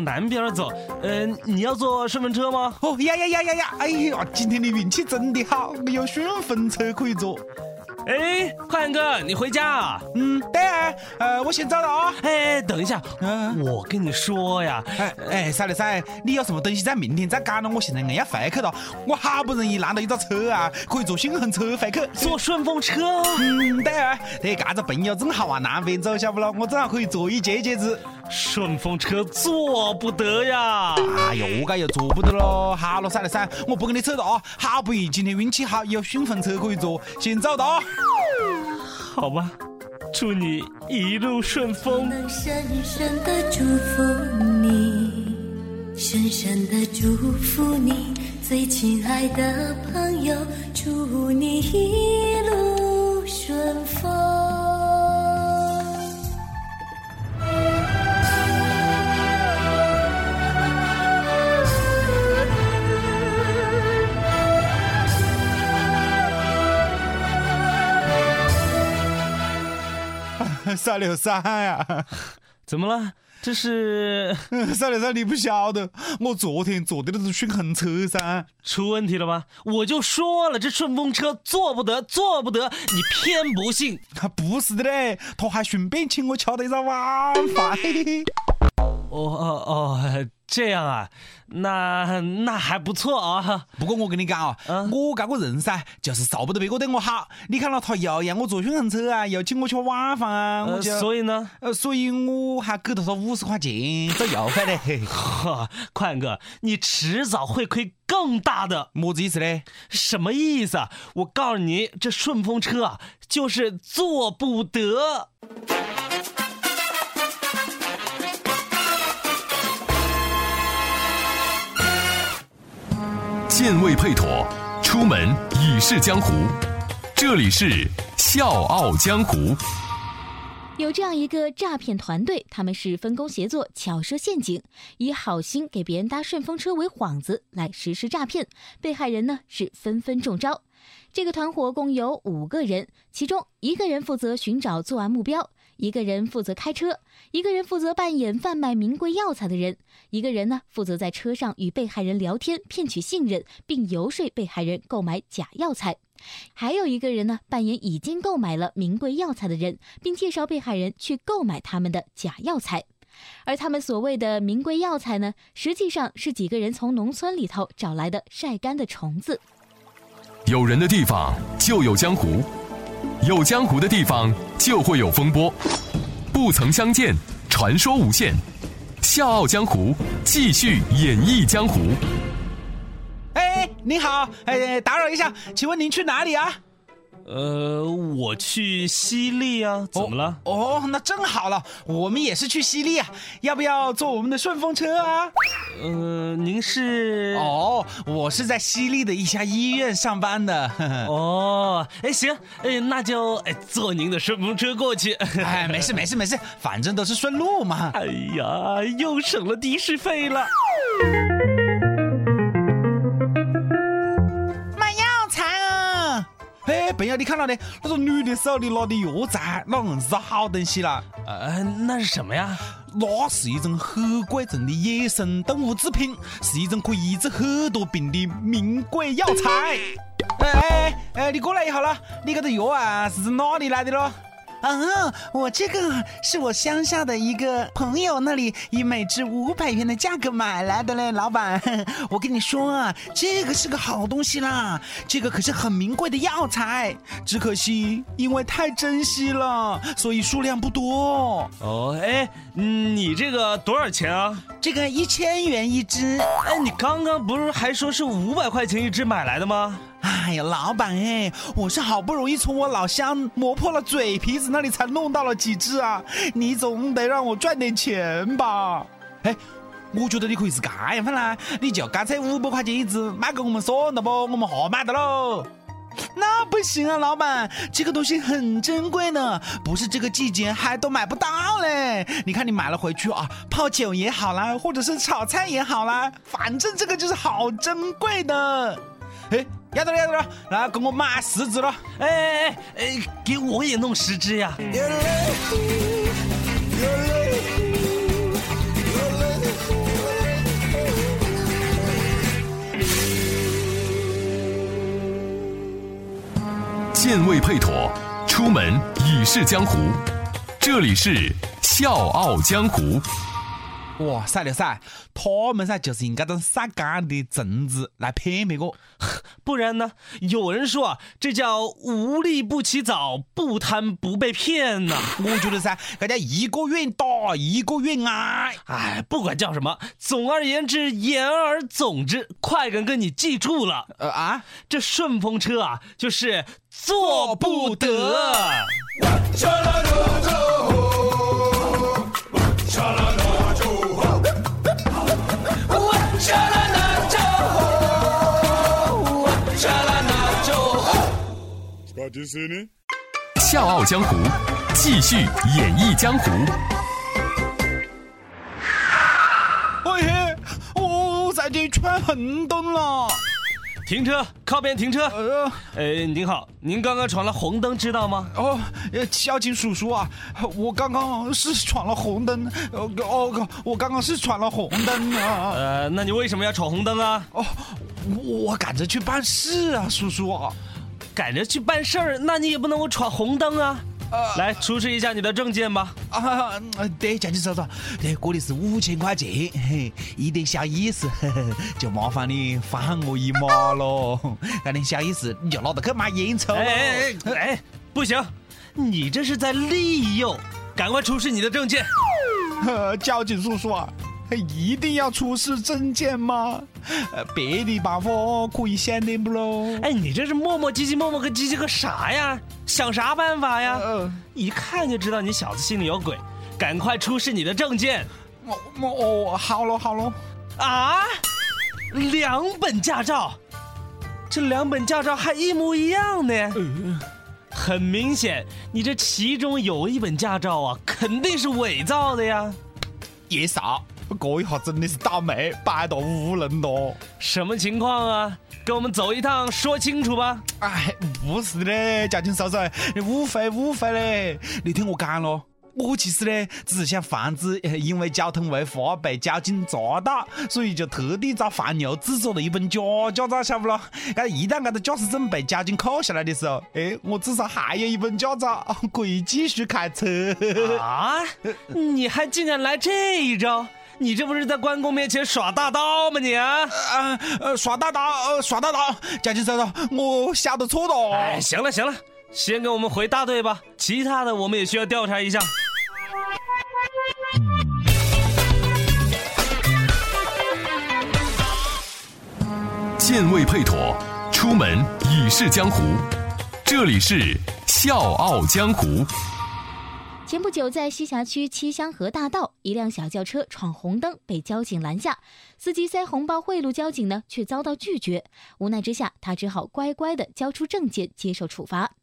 往南边走。呃，你要坐顺风车吗？哦呀呀呀呀呀！哎呀，今天的运气真的好，有顺风车可以坐。哎，快点哥，你回家啊？嗯，对啊，呃，我先走了啊。哎，等一下，嗯我跟你说呀，哎哎，噻了噻，你有什么东西在明天再赶了？我现在硬要回去了，我好不容易拦到一个车啊，可以坐顺风车回去。坐顺风车。嗯，对啊，这嘎子朋友正好往南边走，晓不咯？我正好可以坐一节节子。顺风车坐不得呀！哎呦，我该又坐不得喽。好了，噻了噻，我不跟你扯了啊。好不容易今天运气好，有顺风车可以坐，先走了啊。好吧，祝你一路顺风。能深深的祝福你，深深的祝福你，最亲爱的朋友，祝你一路顺风。三六三呀，怎么了？这是 三六三，你不晓得，我昨天坐的那是顺风车噻。出问题了吧？我就说了，这顺风车坐不得，坐不得，你偏不信。不是的嘞，他还顺便请我吃了一张晚饭。嘿嘿嘿哦哦哦，这样啊，那那还不错啊。不过我跟你讲啊，嗯我这个人噻，就是受不得别个对我好。你看了他又让我坐顺风车啊，又请我吃晚饭啊，我呃，就所以呢，呃，所以我还给了他五十块钱做邮费嘞。嘿哈，宽哥，你迟早会亏更大的。么子意思嘞？什么意思啊？我告诉你，这顺风车啊，就是坐不得。剑未配妥，出门已是江湖。这里是笑傲江湖。有这样一个诈骗团队，他们是分工协作，巧设陷阱，以好心给别人搭顺风车为幌子来实施诈骗，被害人呢是纷纷中招。这个团伙共有五个人，其中一个人负责寻找作案目标，一个人负责开车，一个人负责扮演贩卖名贵药材的人，一个人呢负责在车上与被害人聊天，骗取信任，并游说被害人购买假药材。还有一个人呢，扮演已经购买了名贵药材的人，并介绍被害人去购买他们的假药材。而他们所谓的名贵药材呢，实际上是几个人从农村里头找来的晒干的虫子。有人的地方就有江湖，有江湖的地方就会有风波。不曾相见，传说无限。笑傲江湖，继续演绎江湖。哎，您好，哎，打扰一下，请问您去哪里啊？呃，我去西丽啊，怎么了？哦，那正好了，我们也是去西丽啊，要不要坐我们的顺风车啊？呃，您是？哦，我是在西丽的一家医院上班的。呵 呵哦，哎，行，哎，那就哎坐您的顺风车过去。哎，没事没事没事，反正都是顺路嘛。哎呀，又省了的士费了。朋友，你看到的，那个女的手里拿的药材，那硬是好东西啦。呃，那是什么呀？那是一种很贵重的野生动物制品，是一种可以医治很多病的名贵药材。哎哎哎，你过来一下啦，你这个药啊是从哪里来的咯？啊，我这个是我乡下的一个朋友那里以每支五百元的价格买来的嘞，老板。我跟你说啊，这个是个好东西啦，这个可是很名贵的药材，只可惜因为太珍惜了，所以数量不多。哦，哎，你这个多少钱啊？这个一千元一只。哎，你刚刚不是还说是五百块钱一只买来的吗？哎呀，老板哎，我是好不容易从我老乡磨破了嘴皮子那里才弄到了几只啊，你总得让我赚点钱吧？哎，我觉得你可以是这样分啦，你就干脆五百块钱一只卖给我们算了不？我们哈买的喽。那不行啊，老板，这个东西很珍贵呢，不是这个季节还都买不到嘞。你看你买了回去啊，泡酒也好啦，或者是炒菜也好啦，反正这个就是好珍贵的。哎，要得了要得，来给我买十只了。哎哎哎哎，给我也弄十只呀。剑未配妥，出门已是江湖。这里是《笑傲江湖》。哇，赛了赛，他们噻就是用这种晒干的粽子来骗别个，不然呢？有人说啊，这叫无利不起早，不贪不被骗呐。我觉得噻，人家一个愿打，一个愿挨。哎，不管叫什么，总而言之，言而总之，快点跟你记住了。呃啊，这顺风车啊，就是做不得。笑傲江湖，继续演绎江湖。喂，我在这闯红灯了。停车，靠边停车。呃，呃，您好，您刚刚闯了红灯，知道吗？哦，交警叔叔啊，我刚刚是闯了红灯。哦哦，我刚刚是闯了红灯啊。呃，那你为什么要闯红灯啊？哦，我赶着去办事啊，叔叔。赶着去办事儿，那你也不能够闯红灯啊！来出示一下你的证件吧。啊，对，交警叔叔，对，这里是五千块钱，嘿一点小意思，就麻烦你放我一马喽。那点小意思，你就拿着去买烟抽。哎哎哎，不行，你这是在利诱，赶快出示你的证件。交警叔叔啊！一定要出示证件吗？呃，别的办法可以想点不喽？哎，你这是磨磨唧唧，磨磨个唧唧个啥呀？想啥办法呀？嗯，一看就知道你小子心里有鬼，赶快出示你的证件。我我哦，好了好了。啊，两本驾照，这两本驾照还一模一样呢。嗯，很明显，你这其中有一本驾照啊，肯定是伪造的呀。也少。这一下真的是倒霉，摆到乌龙了。什么情况啊？跟我们走一趟，说清楚吧。哎，不是的，交警叔叔，你误会误会嘞。你听我讲咯，我其实呢，只是想防止因为交通违法被交警抓到，所以就特地找黄牛制作了一本假驾照，晓不咯？哎，一旦这个驾驶证被交警扣下来的时候，哎，我至少还有一本驾照，可以继续开车。啊？你还竟然来这一招？你这不是在关公面前耍大刀吗？你啊，呃，耍大刀，呃，耍大刀，交警叔叔，我下的错了。哎，行了行了，先给我们回大队吧，其他的我们也需要调查一下。剑未配妥，出门已是江湖。这里是笑傲江湖。前不久，在西峡区七香河大道，一辆小轿车闯红灯被交警拦下，司机塞红包贿赂交警呢，却遭到拒绝。无奈之下，他只好乖乖的交出证件接受处罚。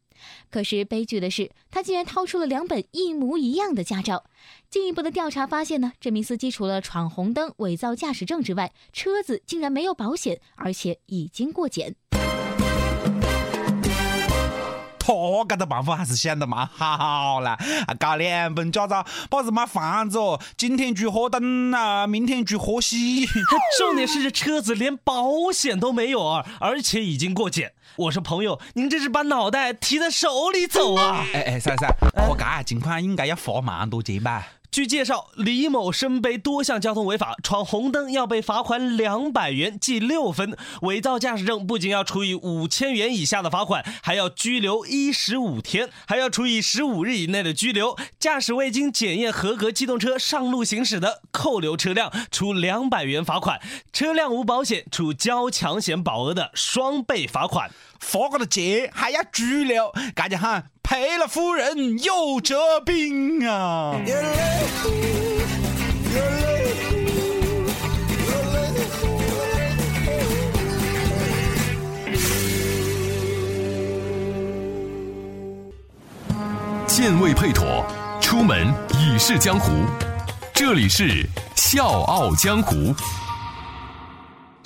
可是悲剧的是，他竟然掏出了两本一模一样的驾照。进一步的调查发现呢，这名司机除了闯红灯、伪造驾驶证之外，车子竟然没有保险，而且已经过检。嚯，搿个办法还是想得蛮好了。啊，搞两本驾照，把日买房子哦，今天住河东啊，明天住河西。重点是这车子连保险都没有啊，而且已经过检。我说朋友，您这是把脑袋提在手里走啊？哎哎，三三，我搿情况应该要罚蛮多钱吧？据介绍，李某身背多项交通违法，闯红灯要被罚款两百元，记六分；伪造驾驶证不仅要处以五千元以下的罚款，还要拘留一十五天，还要处以十五日以内的拘留。驾驶未经检验合格机动车上路行驶的，扣留车辆，处两百元罚款；车辆无保险，处交强险保额的双倍罚款。罚个的钱还要拘留，赶紧喊赔了夫人又折兵啊！剑未配妥，出门已是江湖。这里是《笑傲江湖》。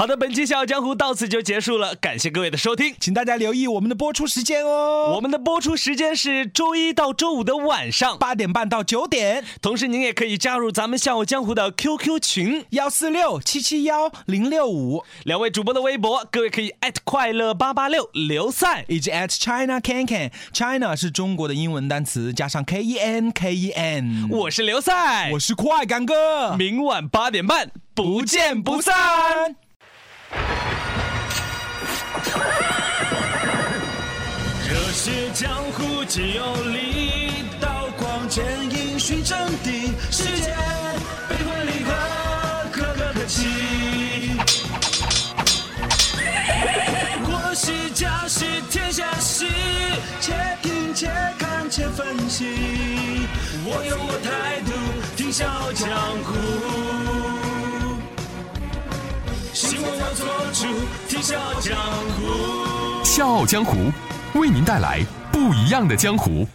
好的，本期《笑傲江湖》到此就结束了，感谢各位的收听，请大家留意我们的播出时间哦。我们的播出时间是周一到周五的晚上八点半到九点，同时您也可以加入咱们《笑傲江湖》的 QQ 群。幺四六七七幺零六五，两位主播的微博，各位可以快乐八八六刘赛。以及 @China Ken Ken，China 是中国的英文单词，加上 K E N K E N。我是刘赛，我是快感哥，明晚八点半不见不散。热血江湖皆有力，刀光剑影寻真谛。世间悲欢离合，可歌可泣。国喜家喜天下事，且听且看且分析。我有我态度，听笑傲江湖。希望我做主，听笑傲江湖。笑傲江湖为您带来不一样的江湖。